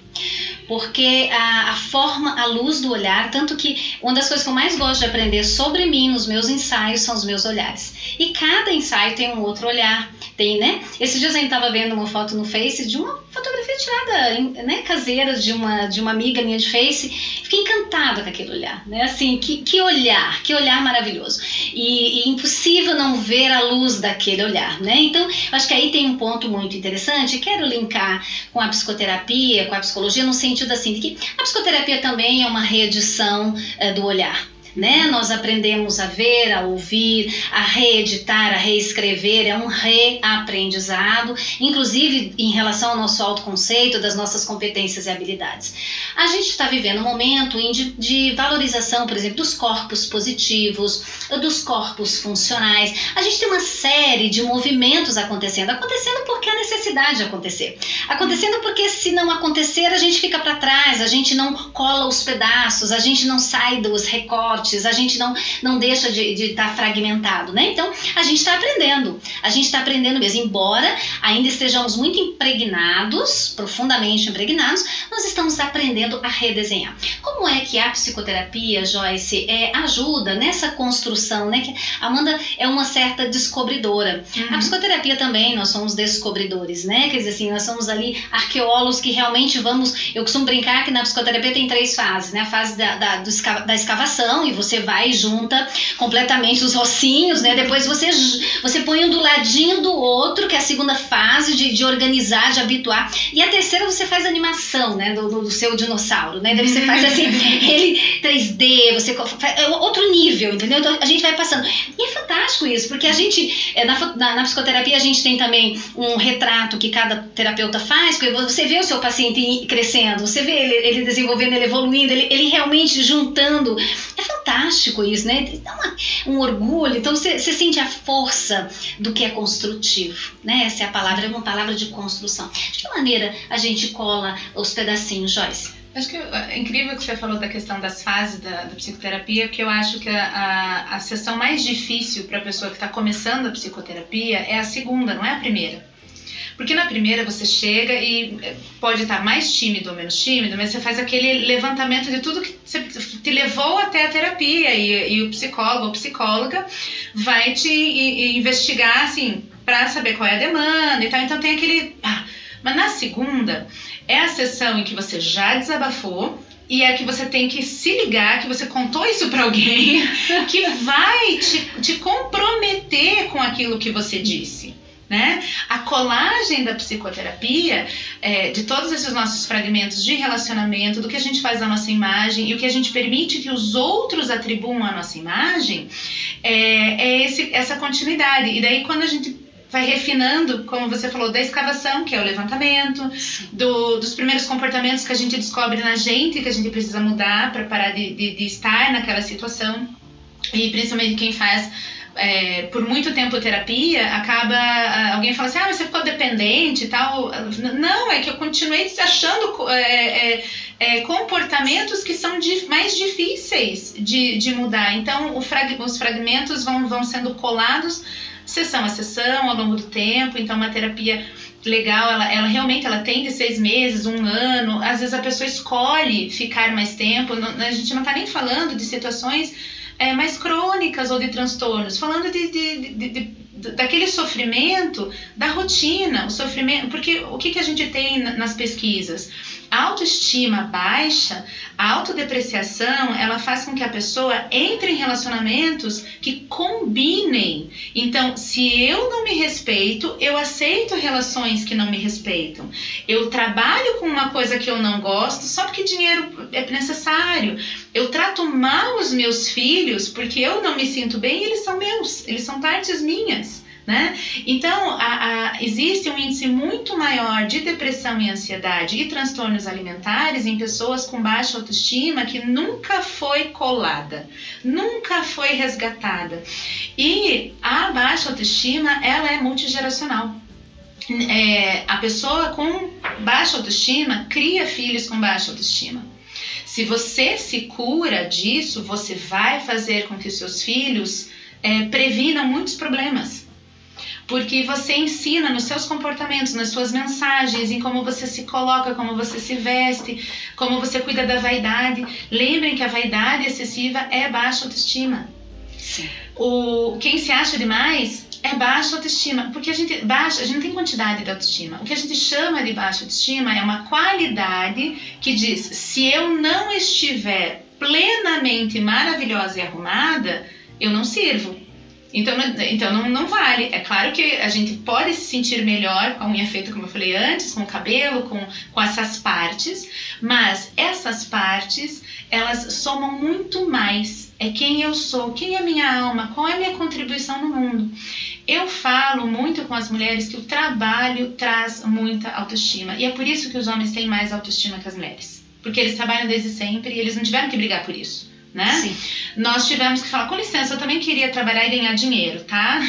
Porque a, a forma, a luz do olhar, tanto que uma das coisas que eu mais gosto de aprender sobre mim nos meus ensaios são os meus olhares. E cada ensaio tem um outro olhar. Tem, né? Esses dias a gente tava vendo uma foto no Face de uma fotografia tirada, né, caseira de uma, de uma amiga minha de Face. Fiquei encantada com aquele olhar, né? Assim, que, que olhar, que olhar maravilhoso. E, e impossível não ver a luz daquele olhar, né? Então, acho que aí tem um ponto muito interessante. Quero linkar com a psicoterapia, com a psicologia, no sentido assim, de que a psicoterapia também é uma reedição eh, do olhar. Né? Nós aprendemos a ver, a ouvir, a reeditar, a reescrever, é um reaprendizado, inclusive em relação ao nosso autoconceito, das nossas competências e habilidades. A gente está vivendo um momento de, de valorização, por exemplo, dos corpos positivos, dos corpos funcionais. A gente tem uma série de movimentos acontecendo, acontecendo porque a necessidade de acontecer. Acontecendo porque se não acontecer, a gente fica para trás, a gente não cola os pedaços, a gente não sai dos recortes, a gente não, não deixa de estar tá fragmentado, né? Então, a gente está aprendendo, a gente está aprendendo mesmo, embora ainda estejamos muito impregnados, profundamente impregnados, nós estamos aprendendo a redesenhar. Como é que a psicoterapia, Joyce, é, ajuda nessa construção, né? Que Amanda é uma certa descobridora. Uhum. A psicoterapia também, nós somos descobridores, né? Quer dizer assim, nós somos ali arqueólogos que realmente vamos. Eu costumo brincar que na psicoterapia tem três fases, né? A fase da, da, da escavação, e você vai e junta completamente os ossinhos, né? Depois você, você põe um do ladinho do outro, que é a segunda fase de, de organizar, de habituar. E a terceira você faz animação, né? Do, do, seu dinossauro, né? Daí você faz assim, ele 3D, você é outro nível, entendeu? Então a gente vai passando. E é fantástico isso, porque a gente, é, na, na, na psicoterapia, a gente tem também um retrato que cada terapeuta faz, porque você vê o seu paciente crescendo, você vê ele, ele desenvolvendo, ele evoluindo, ele, ele realmente juntando. É fantástico isso, né? Dá uma, um orgulho. Então você sente a força do que é construtivo, né? Essa é a palavra, é uma palavra de construção. De que maneira a gente cola os pedacinhos, Joyce? Acho que é incrível que você falou da questão das fases da, da psicoterapia, porque eu acho que a, a, a sessão mais difícil para a pessoa que está começando a psicoterapia é a segunda, não é a primeira. Porque na primeira você chega e eh, pode estar mais tímido ou menos tímido, mas você faz aquele levantamento de tudo que te levou até a terapia e, e o psicólogo ou psicóloga vai te investigar assim para saber qual é a demanda e tal. Então tem aquele. Ah, mas na segunda é a sessão em que você já desabafou e é que você tem que se ligar que você contou isso para alguém que vai te, te comprometer com aquilo que você disse. Né? A colagem da psicoterapia, é, de todos esses nossos fragmentos de relacionamento, do que a gente faz da nossa imagem e o que a gente permite que os outros atribuam à nossa imagem, é, é esse, essa continuidade. E daí, quando a gente vai refinando, como você falou, da escavação, que é o levantamento, do, dos primeiros comportamentos que a gente descobre na gente, que a gente precisa mudar para parar de, de, de, estar naquela situação. E principalmente quem faz é, por muito tempo terapia, acaba. Alguém fala assim, ah, você ficou dependente e tal. Não, é que eu continuei achando é, é, é comportamentos que são mais difíceis de, de mudar. Então, frag, os fragmentos vão, vão sendo colados sessão a sessão ao longo do tempo. Então, uma terapia legal, ela, ela realmente ela tem de seis meses, um ano. Às vezes a pessoa escolhe ficar mais tempo. a gente não está nem falando de situações é, mais crônicas ou de transtornos, falando de, de, de, de daquele sofrimento da rotina, o sofrimento, porque o que, que a gente tem nas pesquisas? Autoestima baixa, a autodepreciação, ela faz com que a pessoa entre em relacionamentos que combinem. Então, se eu não me respeito, eu aceito relações que não me respeitam. Eu trabalho com uma coisa que eu não gosto só porque dinheiro é necessário. Eu trato mal os meus filhos porque eu não me sinto bem e eles são meus, eles são partes minhas. Né? Então, a, a, existe um índice muito maior de depressão e ansiedade e transtornos alimentares em pessoas com baixa autoestima que nunca foi colada, nunca foi resgatada. E a baixa autoestima, ela é multigeracional. É, a pessoa com baixa autoestima cria filhos com baixa autoestima. Se você se cura disso, você vai fazer com que seus filhos é, previnam muitos problemas porque você ensina nos seus comportamentos, nas suas mensagens, em como você se coloca, como você se veste, como você cuida da vaidade. Lembrem que a vaidade excessiva é baixa autoestima. Sim. O quem se acha demais é baixa autoestima, porque a gente baixa, a gente não tem quantidade de autoestima. O que a gente chama de baixa autoestima é uma qualidade que diz: se eu não estiver plenamente maravilhosa e arrumada, eu não sirvo. Então, então não, não vale. É claro que a gente pode se sentir melhor com a unha feita, como eu falei antes, com o cabelo, com, com essas partes, mas essas partes elas somam muito mais é quem eu sou, quem é minha alma, qual é a minha contribuição no mundo. Eu falo muito com as mulheres que o trabalho traz muita autoestima e é por isso que os homens têm mais autoestima que as mulheres, porque eles trabalham desde sempre e eles não tiveram que brigar por isso né? Sim. Nós tivemos que falar, com licença, eu também queria trabalhar e ganhar dinheiro, tá?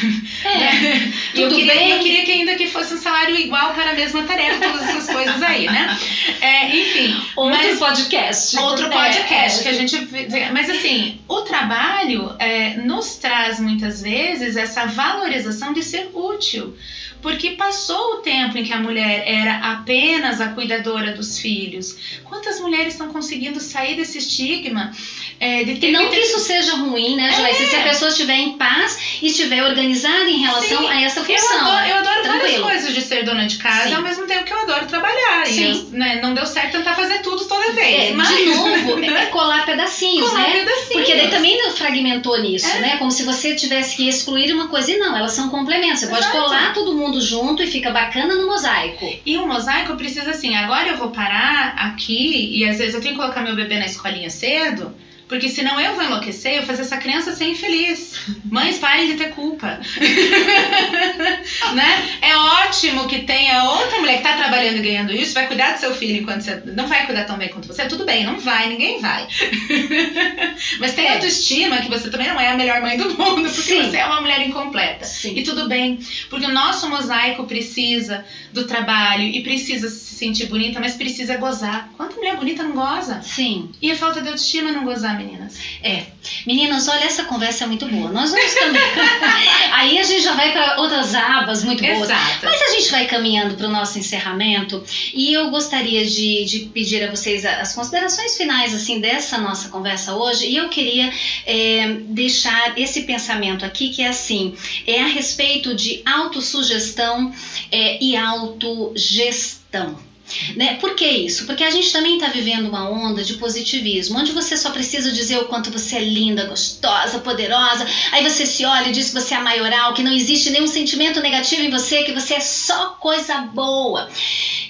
É, E eu tudo queria, bem. eu queria que ainda que fosse um salário igual para a mesma tarefa, todas essas coisas aí, né? É, enfim, Outro mas podcast. outro É, podcast é. que a gente mas assim o trabalho é, nos traz muitas vezes essa valorização de ser útil porque passou o tempo em que a mulher era apenas a cuidadora dos filhos quantas mulheres estão conseguindo sair desse estigma é, de ter E não que isso seja ruim, né, Joyce? Se a pessoa estiver em paz e estiver organizada em relação Sim, a essa eu função. adoro, eu adoro várias coisas de ser dona de casa Sim. ao mesmo tempo que eu adoro trabalhar Sim. eu, né, não deu certo tentar fazer tudo toda vez É, mas De novo, é colar pedacinhos, Colar né? pedacinhos. Porque daí também fragmentou nisso, É. né? Como se você tivesse que excluir uma coisa e não, elas são complementos. Você pode Exato. colar todo mundo junto e fica bacana no mosaico. E o mosaico precisa assim, agora eu vou parar aqui e às vezes eu tenho que colocar meu bebê na escolinha cedo, porque senão eu vou enlouquecer, eu vou fazer essa criança ser infeliz. Mães, parem de ter culpa. né? É ótimo que tenha outra mulher que tá trabalhando e ganhando isso, vai cuidar do seu filho enquanto você não vai cuidar tão bem quanto você. Tudo bem, não vai, ninguém vai. Mas tem É. autoestima que você também não é a melhor mãe do mundo, porque Sim. você é uma mulher incompleta. Sim. E tudo bem, porque o nosso mosaico precisa do trabalho e precisa se sentir bonita, mas precisa gozar. Quanta mulher bonita não goza? Sim. E a falta de autoestima não gozar, meninas. É. Meninas, olha, essa conversa é muito boa. Nós vamos caminhar. Aí a gente já vai para outras abas muito boas. Exato. Mas a gente vai caminhando para o nosso encerramento e eu gostaria de, de pedir a vocês as considerações finais assim dessa nossa conversa hoje e eu queria é, deixar esse pensamento aqui que é assim é a respeito de autossugestão é, e autogestão. Né? Por que isso? Porque a gente também está vivendo uma onda de positivismo, onde você só precisa dizer o quanto você é linda, gostosa, poderosa. Aí você se olha e diz que você é a maioral, que não existe nenhum sentimento negativo em você, que você é só coisa boa.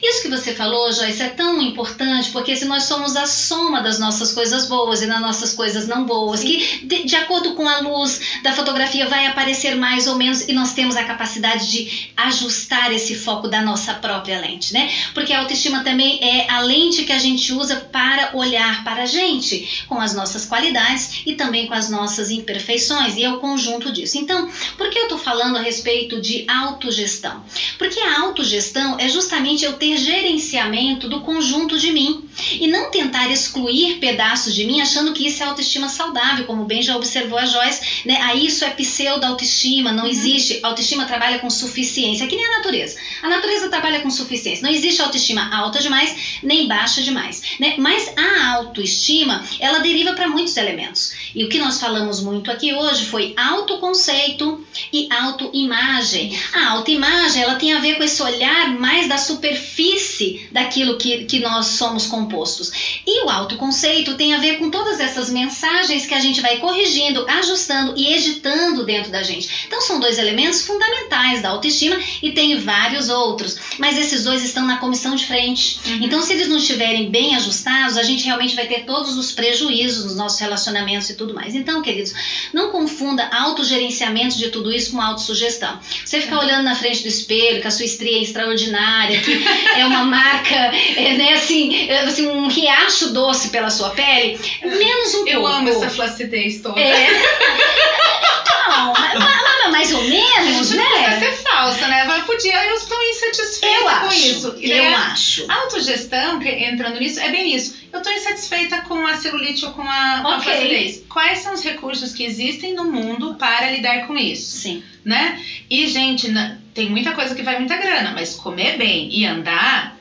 Isso que você falou, Joyce, é tão importante, porque se nós somos a soma das nossas coisas boas e das nossas coisas não boas, que de, de acordo com a luz da fotografia vai aparecer mais ou menos, e nós temos a capacidade de ajustar esse foco da nossa própria lente, né? Porque a autoestima também é a lente que a gente usa para olhar para a gente, com as nossas qualidades e também com as nossas imperfeições, e é o conjunto disso. Então, por que eu estou falando a respeito de autogestão? Porque a autogestão é justamente eu ter gerenciamento do conjunto de mim e não tentar excluir pedaços de mim achando que isso é autoestima saudável, como bem já observou a Joyce, né? Aí isso é pseudo-autoestima, não existe. Autoestima trabalha com suficiência, que nem a natureza. A natureza trabalha com suficiência. Não existe autoestima alta demais, nem baixa demais, né? Mas a autoestima, ela deriva para muitos elementos. E o que nós falamos muito aqui hoje foi autoconceito e autoimagem. A autoimagem, ela tem a ver com esse olhar mais da superfície daquilo que, que nós somos compostos. E o autoconceito tem a ver com todas essas mensagens que a gente vai corrigindo, ajustando e editando dentro da gente. Então são dois elementos fundamentais da autoestima e tem vários outros, mas esses dois estão na comissão de frente. Uhum. Então se eles não estiverem bem ajustados, a gente realmente vai ter todos os prejuízos nos nossos relacionamentos e tudo mais. Então, queridos, não confunda autogerenciamento de tudo isso com autossugestão. Você ficar olhando na frente do espelho, que a sua estria é extraordinária, que é uma marca, é, né, assim, é, assim, um riacho doce pela sua pele, menos um Eu pouco. amo essa flacidez toda. É. Não, mas, mas mais ou menos, gente não precisa né? ser falsa, né? Podia, eu estou insatisfeita Eu com acho. isso. E Eu a- acho. A autogestão, entrando nisso, é bem isso. Eu estou insatisfeita com a celulite ou com a, com a flacidez. Quais são os recursos que existem no mundo para lidar com isso? Sim. né? E, gente, tem muita coisa que vai muita grana, mas comer bem e andar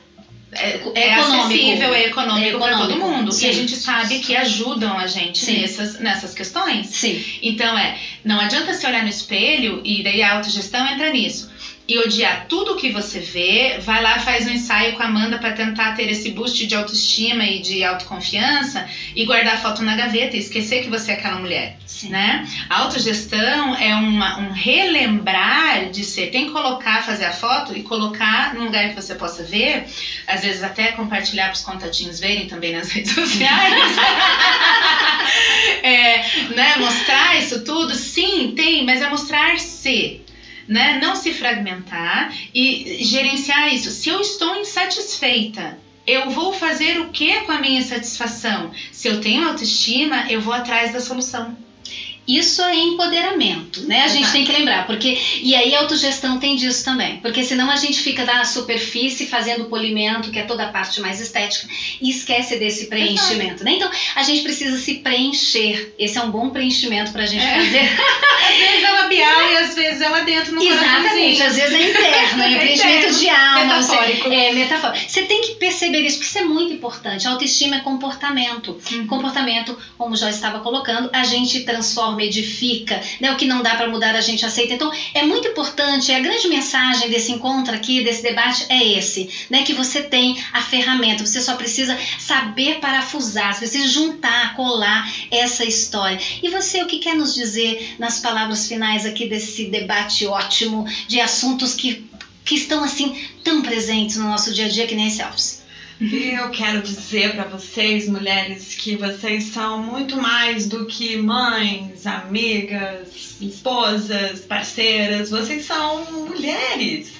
é, é econômico. acessível, é econômico, É para todo econômico, mundo. sim. E a gente sabe que ajudam a gente Sim. nessas, nessas questões. Sim. Então, é, não adianta você olhar no espelho e daí a autogestão entra nisso. E odiar tudo que você vê, vai lá, faz um ensaio com a Amanda para tentar ter esse boost de autoestima e de autoconfiança e guardar a foto na gaveta e esquecer que você é aquela mulher Sim. né? A autogestão é uma, um relembrar de ser, tem que colocar, fazer a foto e colocar num lugar que você possa ver, às vezes até compartilhar para os contatinhos verem também nas redes sociais. é, né, mostrar isso tudo, sim, tem, mas é mostrar-se. Né? Não se fragmentar e gerenciar isso. Se eu estou insatisfeita, eu vou fazer o que com a minha insatisfação? Se eu tenho autoestima, eu vou atrás da solução. Isso é empoderamento, né? A gente tem que lembrar, porque e aí a autogestão tem disso também, porque senão a gente fica na superfície fazendo polimento, que é toda a parte mais estética, e esquece desse preenchimento, né? Então a gente precisa se preencher. Esse é um bom preenchimento pra gente é. fazer. às vezes é labial e às vezes é lá dentro no Exatamente, às vezes é interno, é, é preenchimento de alma, metafórico. Você, é metafórico. Você tem que perceber isso, porque isso é muito importante. A autoestima é comportamento. Uhum. Comportamento, como já estava colocando, a gente transforma transforma, edifica, né? O que não dá para mudar a gente aceita. Então, é muito importante, a grande mensagem desse encontro aqui, desse debate é esse, né? Que você tem a ferramenta, você só precisa saber parafusar, você precisa juntar, colar essa história. E você, o que quer nos dizer nas palavras finais aqui desse debate ótimo de assuntos que, que estão assim tão presentes no nosso dia a dia que nem esse Elvis? E eu quero dizer para vocês, mulheres, que vocês são muito mais do que mães, amigas, esposas, parceiras. Vocês são mulheres.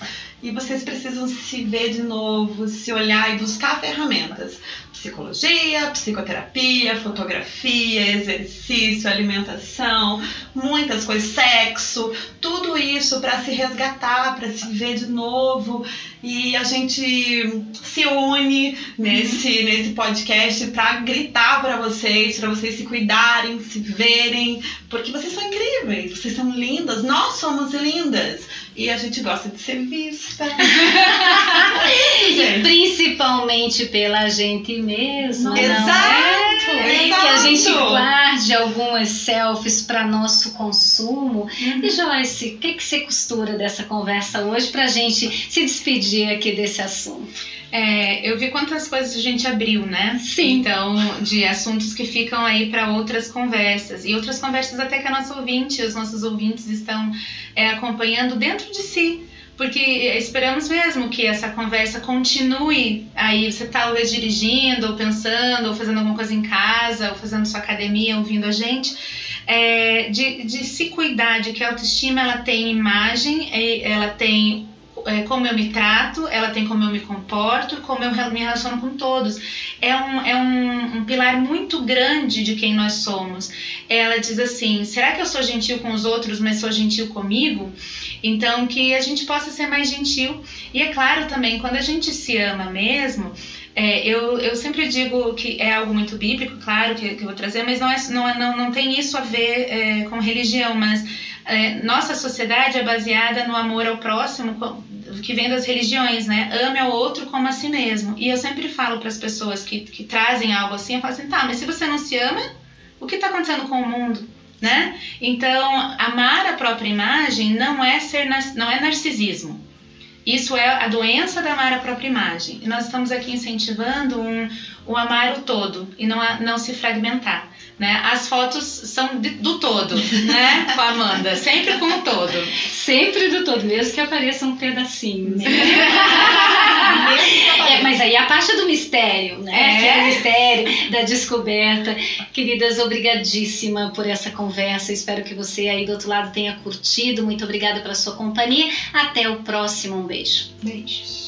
E vocês precisam se ver de novo, se olhar e buscar ferramentas psicologia, psicoterapia, fotografia, exercício, alimentação, muitas coisas, sexo, tudo isso para se resgatar, para se ver de novo. E a gente se une nesse, nesse podcast para gritar para vocês, para vocês se cuidarem, se verem, porque vocês são incríveis, vocês são lindas, nós somos lindas e a gente gosta de ser vista. e principalmente pela gente mesmo. Exato, é? exato. Que a gente guarde algumas selfies para nosso consumo. Uhum. E Joyce, o que, que você costura dessa conversa hoje para a gente se despedir aqui desse assunto? É, eu vi quantas coisas a gente abriu, né? Sim. Então, de assuntos que ficam aí para outras conversas. E outras conversas até que a nossa ouvinte, os nossos ouvintes estão é, acompanhando dentro de si porque esperamos mesmo que essa conversa continue. Aí você tá talvez dirigindo, ou pensando, ou fazendo alguma coisa em casa, ou fazendo sua academia, ouvindo a gente. É, de, de se cuidar, de que a autoestima ela tem imagem, ela tem é, como eu me trato, ela tem como eu me comporto, como eu me relaciono com todos. É um, é um, um pilar muito grande de quem nós somos. Ela diz assim: será que eu sou gentil com os outros, mas sou gentil comigo? Então, que a gente possa ser mais gentil. E é claro também, quando a gente se ama mesmo, é, eu, eu sempre digo que é algo muito bíblico, claro, que, que eu vou trazer, mas não, é, não, é, não, não tem isso a ver é, com religião, mas é, nossa sociedade é baseada no amor ao próximo, que vem das religiões, né? Ame ao outro como a si mesmo. E eu sempre falo para as pessoas que, que trazem algo assim, eu falo assim, tá, mas se você não se ama, o que está acontecendo com o mundo? Né? Então, amar a própria imagem não é ser não é narcisismo. Isso é a doença da amar a própria imagem. E nós estamos aqui incentivando um, um amar o todo e não, a, não se fragmentar. Né? As fotos são de, do todo, né? Com a Amanda, sempre com o todo. Sempre do todo, mesmo que apareça um pedacinho. Né? é, mas aí a parte do mistério, né? É. Que é o mistério da descoberta. Queridas, obrigadíssima por essa conversa. Espero que você aí do outro lado tenha curtido. Muito obrigada pela sua companhia. Até o próximo. Um beijo. Beijos.